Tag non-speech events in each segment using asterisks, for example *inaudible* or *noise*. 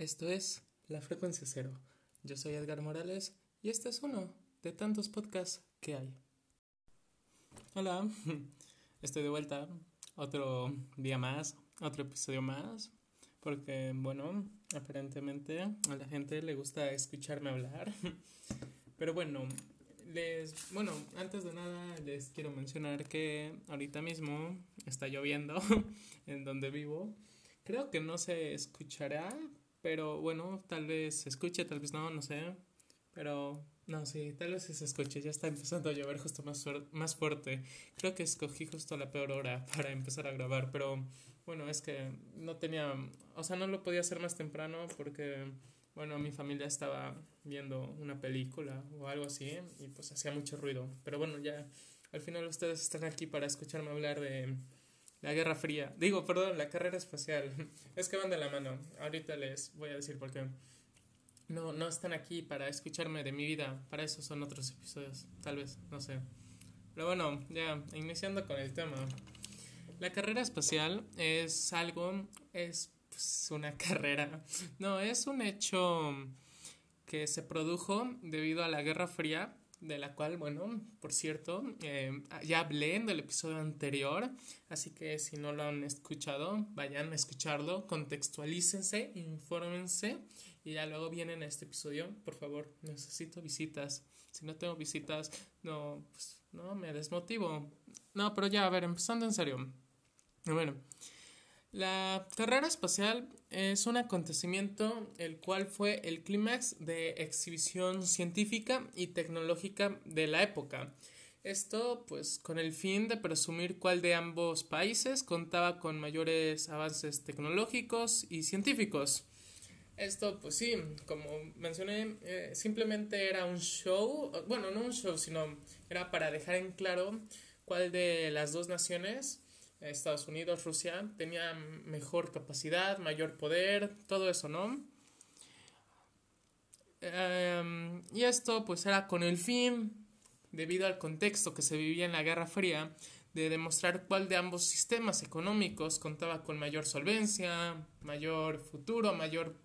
Esto es La Frecuencia Cero. Yo soy Edgar Morales y este es uno de tantos podcasts que hay. Hola, *laughs* estoy de vuelta. Otro día más, otro episodio más. Porque, bueno, aparentemente a la gente le gusta escucharme hablar. *laughs* Pero bueno, les, bueno, antes de nada les quiero mencionar que ahorita mismo está lloviendo *laughs* en donde vivo. Creo que no se escuchará, pero bueno, tal vez se escuche, tal vez no, no sé. Pero no, sí, tal vez se escuche. Ya está empezando a llover justo más, más fuerte. Creo que escogí justo la peor hora *laughs* para empezar a grabar. Pero bueno, es que no tenía. O sea, no lo podía hacer más temprano porque, bueno, mi familia estaba viendo una película o algo así y pues hacía mucho ruido. Pero bueno, ya al final ustedes están aquí para escucharme hablar de la Guerra Fría. Digo, perdón, la carrera espacial. *laughs* Es que van de la mano. Ahorita les voy a decir por qué. No, no están aquí para escucharme de mi vida. Para eso son otros episodios. Tal vez, no sé. Pero bueno, ya, iniciando con el tema. La carrera espacial es algo, es pues, una *laughs* carrera. No, es un hecho que se produjo debido a la Guerra Fría de la cual, bueno, por cierto, eh, ya hablé en el episodio anterior, así que si no lo han escuchado, vayan a escucharlo, contextualícense, infórmense y ya luego vienen a este episodio. Por favor, necesito visitas. Si no tengo visitas, no, pues, no, me desmotivo. No, pero ya, a ver, empezando en serio. Bueno, la carrera espacial es un acontecimiento el cual fue el clímax de exhibición científica y tecnológica de la época. Esto pues con el fin de presumir cuál de ambos países contaba con mayores avances tecnológicos y científicos. Esto pues sí, como mencioné, eh, simplemente era un show, bueno, no un show, sino era para dejar en claro cuál de las dos naciones Estados Unidos, Rusia, tenía mejor capacidad, mayor poder, todo eso, ¿no? Em, y esto pues era con el fin, debido al contexto que se vivía en la Guerra Fría, de demostrar cuál de ambos sistemas económicos contaba con mayor solvencia, mayor futuro, mayor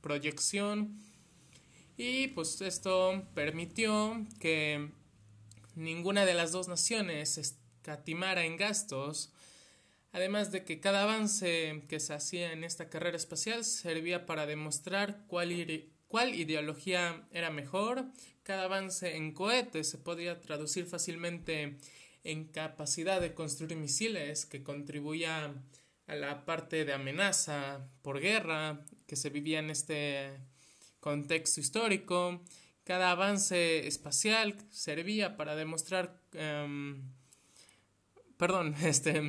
proyección. Y pues esto permitió que ninguna de las dos naciones escatimara en gastos además de que cada avance que se hacía en esta carrera espacial servía para demostrar cuál, cuál ideología era mejor, cada avance en cohetes se podía traducir fácilmente en capacidad de construir misiles que contribuía a la parte de amenaza por guerra que se vivía en este contexto histórico. Cada avance espacial servía para demostrar, em, perdón, *laughs* este,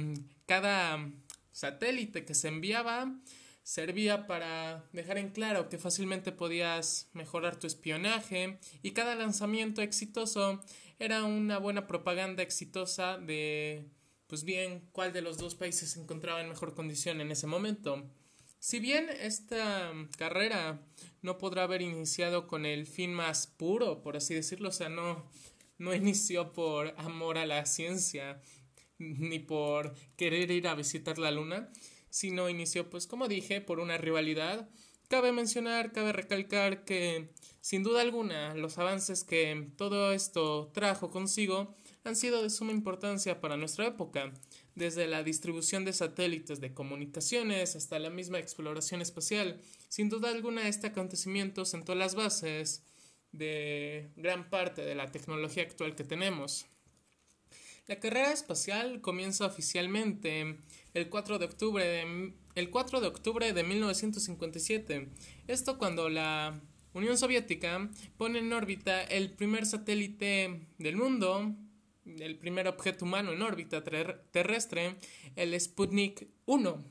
cada satélite que se enviaba servía para dejar en claro que fácilmente podías mejorar tu espionaje y cada lanzamiento exitoso era una buena propaganda exitosa de pues bien cuál de los dos países se encontraba en mejor condición en ese momento. Si bien esta carrera no podrá haber iniciado con el fin más puro, por así decirlo, o sea, no, no *laughs* inició por amor a la ciencia, *laughs* ni por querer ir a visitar la luna, sino inició, pues como dije, por una rivalidad. Cabe mencionar, cabe recalcar que, sin duda alguna, los avances que todo esto trajo consigo han sido de suma importancia para nuestra época, desde la distribución de satélites de comunicaciones hasta la misma exploración espacial. Sin duda alguna, este acontecimiento sentó las bases de gran parte de la tecnología actual que tenemos. La carrera espacial comienza oficialmente el 4 de octubre de, el 4 de, octubre de 1957. Esto cuando la Unión Soviética pone en órbita el primer satélite del mundo, el primer objeto humano en órbita terrestre, el Sputnik 1.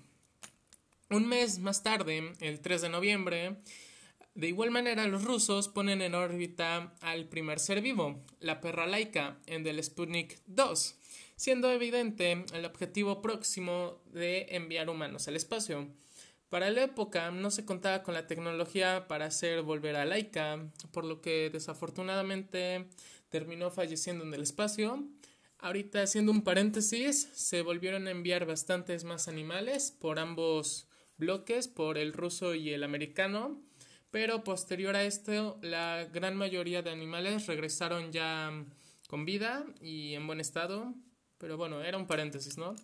Un mes más tarde, el 3 de noviembre, de igual manera, los rusos ponen en órbita al primer ser vivo, la perra laica, en el Sputnik 2, siendo evidente el objetivo próximo de enviar humanos al espacio. Para la época no se contaba con la tecnología para hacer volver a Laika, por lo que desafortunadamente terminó falleciendo en el espacio. Ahorita haciendo un paréntesis, se volvieron a enviar bastantes más animales por ambos bloques por el ruso y el americano, pero posterior a esto la gran mayoría de animales regresaron ya con vida y en buen estado, pero bueno, era un paréntesis, ¿no?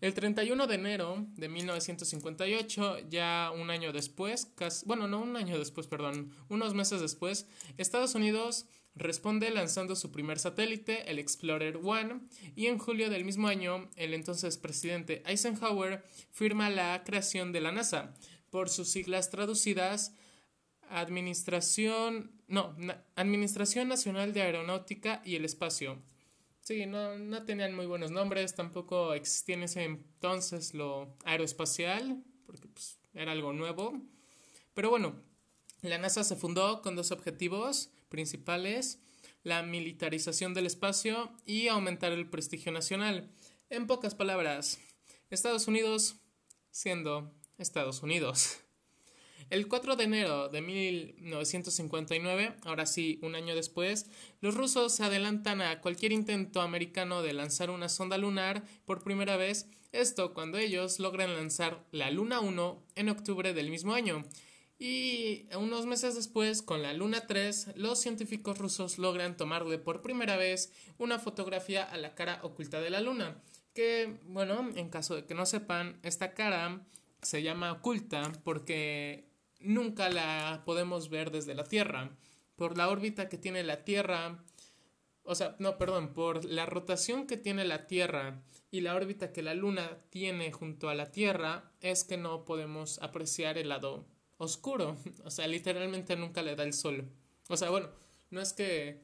El 31 de enero de 1958, ya un año después, bueno, no un año después, perdón, unos meses después, Estados Unidos responde lanzando su primer satélite, el Explorer One, y en julio del mismo año, el entonces presidente Eisenhower firma la creación de la NASA, por sus siglas traducidas Administración, no, Administración Nacional de Aeronáutica y el Espacio. Sí, no, no tenían muy buenos nombres, tampoco existía en ese entonces lo aeroespacial, porque pues, era algo nuevo. Pero bueno, la NASA se fundó con dos objetivos principales, la militarización del espacio y aumentar el prestigio nacional. En pocas palabras, Estados Unidos siendo Estados Unidos. *laughs* El 4 de enero de 1959, ahora sí, un año después, los rusos se adelantan a cualquier intento americano de lanzar una sonda lunar por primera vez, esto cuando ellos logran lanzar la Luna 1 en octubre del mismo año. Y unos meses después, con la Luna 3, los científicos rusos logran tomarle por primera vez una fotografía a la cara oculta de la Luna. Que, bueno, en caso de que no sepan, esta cara se llama oculta porque nunca la podemos ver desde la Tierra. Por la órbita que tiene la Tierra, o sea, no, perdón, por la rotación que tiene la Tierra y la órbita que la Luna tiene junto a la Tierra, es que no podemos apreciar el lado oscuro. *laughs* O sea, literalmente nunca le da el sol. O sea, bueno, no es que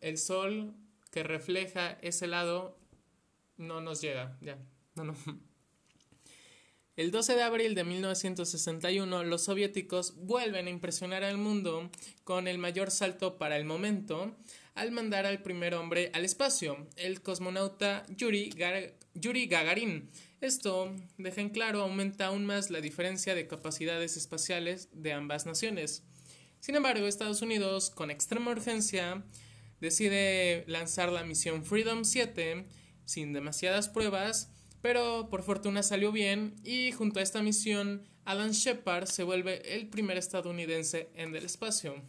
el sol que refleja ese lado no nos llega, ya, no, no. El 12 de abril de 1961, los soviéticos vuelven a impresionar al mundo con el mayor salto para el momento al mandar al primer hombre al espacio, el cosmonauta Yuri, Yuri Gagarin. Esto, deja en claro, aumenta aún más la diferencia de capacidades espaciales de ambas naciones. Sin embargo, Estados Unidos, con extrema urgencia, decide lanzar la misión Freedom 7 sin demasiadas pruebas pero por fortuna salió bien y junto a esta misión Alan Shepard se vuelve el primer estadounidense en el espacio.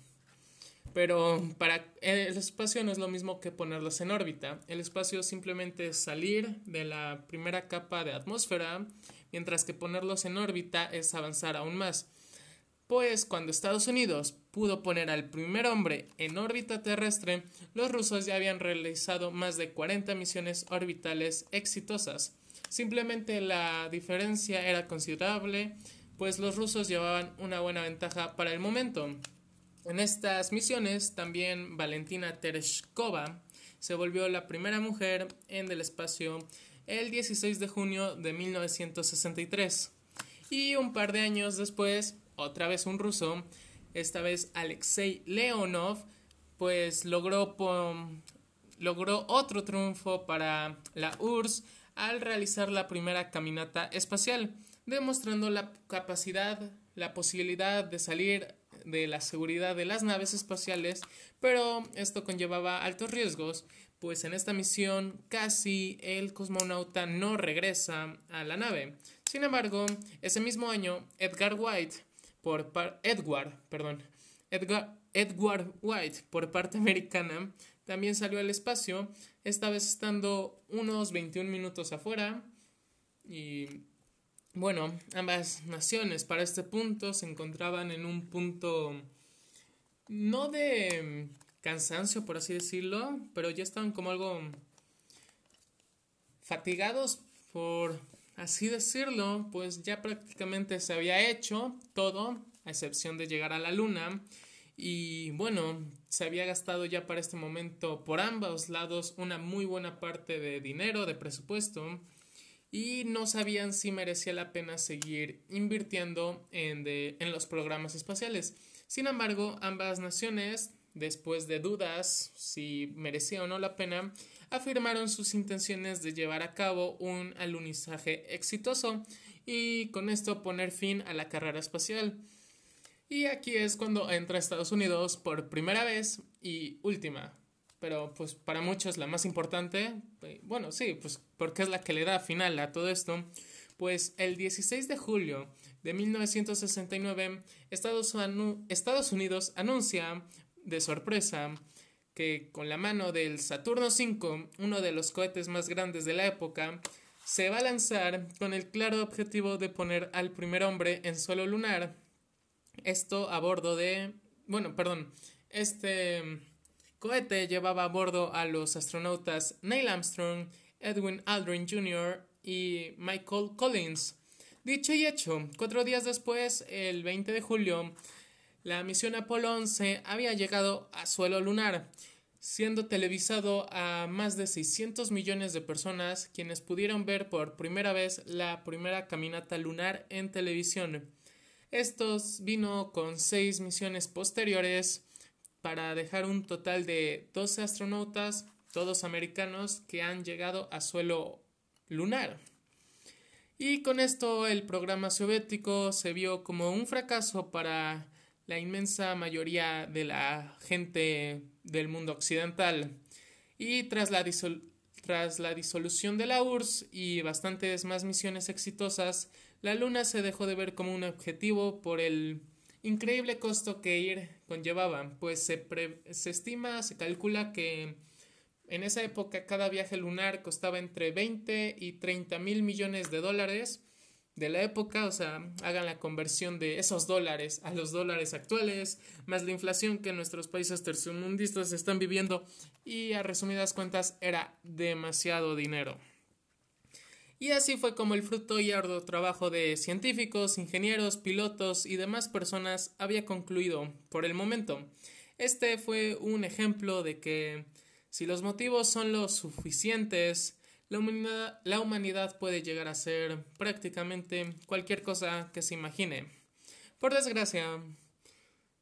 Pero para el espacio no es lo mismo que ponerlos en órbita. El espacio simplemente es salir de la primera capa de atmósfera, mientras que ponerlos en órbita es avanzar aún más. Pues cuando Estados Unidos pudo poner al primer hombre en órbita terrestre, los rusos ya habían realizado más de 40 misiones orbitales exitosas. Simplemente la diferencia era considerable, pues los rusos llevaban una buena ventaja para el momento. En estas misiones también Valentina Tereshkova se volvió la primera mujer en el espacio el 16 de junio de 1963. Y un par de años después, otra vez un ruso, esta vez Alexei Leonov, pues logró, logró otro triunfo para la URSS al realizar la primera caminata espacial, demostrando la capacidad, la posibilidad de salir de la seguridad de las naves espaciales, pero esto conllevaba altos riesgos, pues en esta misión casi el cosmonauta no regresa a la nave. Sin embargo, ese mismo año, Edgar White, por Edward, perdón, Edgar, Edward White, por parte americana, también salió al espacio, esta vez estando unos 21 minutos afuera. Y bueno, ambas naciones para este punto se encontraban en un punto no de cansancio, por así decirlo, pero ya estaban como algo fatigados por así decirlo, pues ya prácticamente se había hecho todo, a excepción de llegar a la luna. Y bueno, se había gastado ya para este momento por ambos lados una muy buena parte de dinero, de presupuesto, y no sabían si merecía la pena seguir invirtiendo en, en los programas espaciales. Sin embargo, ambas naciones, después de dudas si merecía o no la pena, afirmaron sus intenciones de llevar a cabo un alunizaje exitoso y con esto poner fin a la carrera espacial. Y aquí es cuando entra Estados Unidos por primera vez y última. Pero pues para muchos la más importante, eh, bueno, sí, pues porque es la que le da final a todo esto, pues el 16 de julio de 1969 Estados, Estados Unidos anuncia de sorpresa que con la mano del Saturno V, uno de los cohetes más grandes de la época, se va a lanzar con el claro objetivo de poner al primer hombre en suelo lunar. Esto a bordo de... Bueno, perdón. Este cohete llevaba a bordo a los astronautas Neil Armstrong, Edwin Aldrin Jr. y Michael Collins. Dicho y hecho, cuatro días después, el 20 de julio, la misión Apolo 11 había llegado a suelo lunar, siendo televisado a más de 600 millones de personas quienes pudieron ver por primera vez la primera caminata lunar en televisión. Estos vino con seis misiones posteriores para dejar un total de 12 astronautas, todos americanos, que han llegado a suelo lunar. Y con esto el programa soviético se vio como un fracaso para la inmensa mayoría de la gente del mundo occidental. Y tras la, tras la disolución de la URSS y bastantes más misiones exitosas, la Luna se dejó de ver como un objetivo por el increíble costo que ir conllevaba, pues se, se estima, se calcula que en esa época cada viaje lunar costaba entre 20 y 30 mil millones de dólares, de la época, o sea, hagan la conversión de esos dólares a los dólares actuales, más la inflación que nuestros países tercermundistas están viviendo y a resumidas cuentas era demasiado dinero. Y así fue como el fruto y arduo trabajo de científicos, ingenieros, pilotos y demás personas había concluido por el momento. Este fue un ejemplo de que si los motivos son lo suficientes, la humanidad, puede llegar a ser prácticamente cualquier cosa que se imagine. Por desgracia,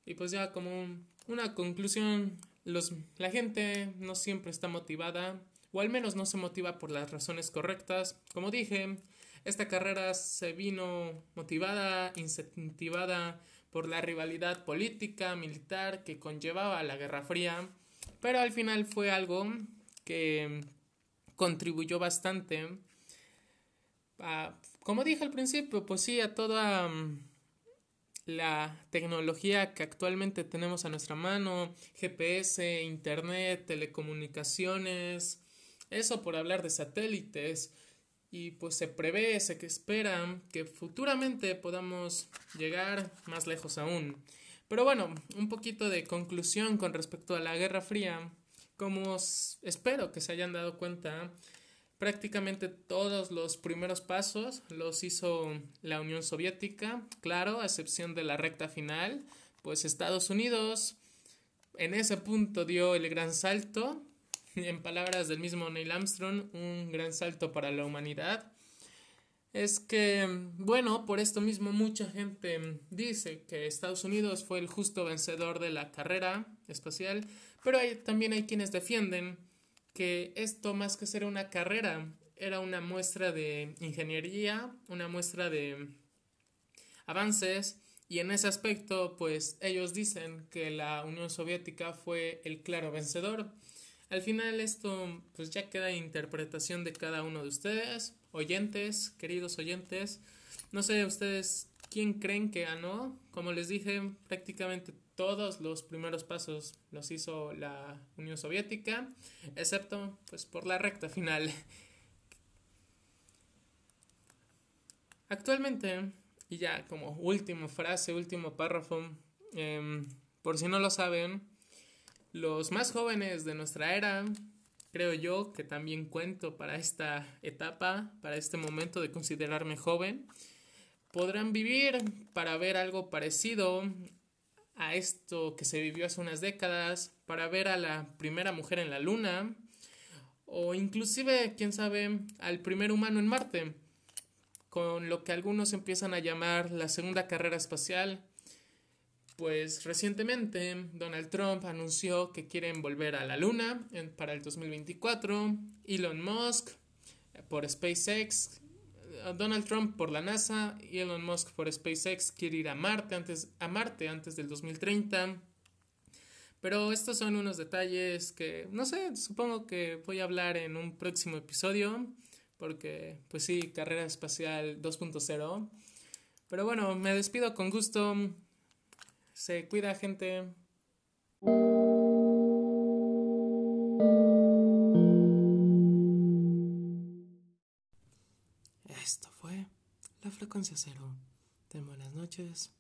y pues ya como una conclusión, los, la gente no siempre está motivada, o al menos no se motiva por las razones correctas. Como dije, esta carrera se vino motivada, incentivada por la rivalidad política, militar que conllevaba la Guerra Fría, pero al final fue algo que contribuyó bastante como dije al principio, pues sí, a toda mm, la tecnología que actualmente tenemos a nuestra mano, GPS, Internet, telecomunicaciones, eso por hablar de satélites, y pues se prevé, se que espera que futuramente podamos llegar más lejos aún. Pero bueno, un poquito de conclusión con respecto a la Guerra Fría. Como espero que se hayan dado cuenta, prácticamente todos los primeros pasos los hizo la Unión Soviética, claro, a excepción de la recta final, pues Estados Unidos en ese punto dio el gran salto, *laughs* en palabras del mismo Neil Armstrong, un gran salto para la humanidad. Es que, bueno, por esto mismo mucha gente dice que Estados Unidos fue el justo vencedor de la carrera espacial, pero también hay quienes defienden que esto más que ser una carrera era una muestra de ingeniería, una muestra de avances y en ese aspecto pues ellos dicen que la Unión Soviética fue el claro vencedor. Al final esto pues ya queda interpretación de cada uno de ustedes, oyentes, queridos oyentes. No sé ustedes quién creen que ganó. Como les dije, prácticamente todos los primeros pasos los hizo la Unión Soviética, excepto pues por la recta final. Actualmente, y ya como última frase, último párrafo, em, por si no lo saben, los más jóvenes de nuestra era, creo yo que también cuento para esta etapa, para este momento de considerarme joven, podrán vivir para ver algo parecido a esto que se vivió hace unas décadas, para ver a la primera mujer en la Luna, o inclusive, quién sabe, al primer humano en Marte, con lo que algunos empiezan a llamar la segunda carrera espacial. Pues recientemente Donald Trump anunció que quieren volver a la Luna para el 2024, Elon Musk por SpaceX Donald Trump por la NASA Elon Musk por SpaceX quiere ir a Marte antes, a Marte antes del 2030. Pero estos son unos detalles que, no sé, supongo que voy a hablar en un próximo episodio porque pues sí, carrera espacial 2.0. Pero bueno, me despido con gusto. Se cuida gente. Esto fue la frecuencia cero. De buenas noches,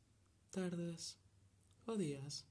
tardes o días.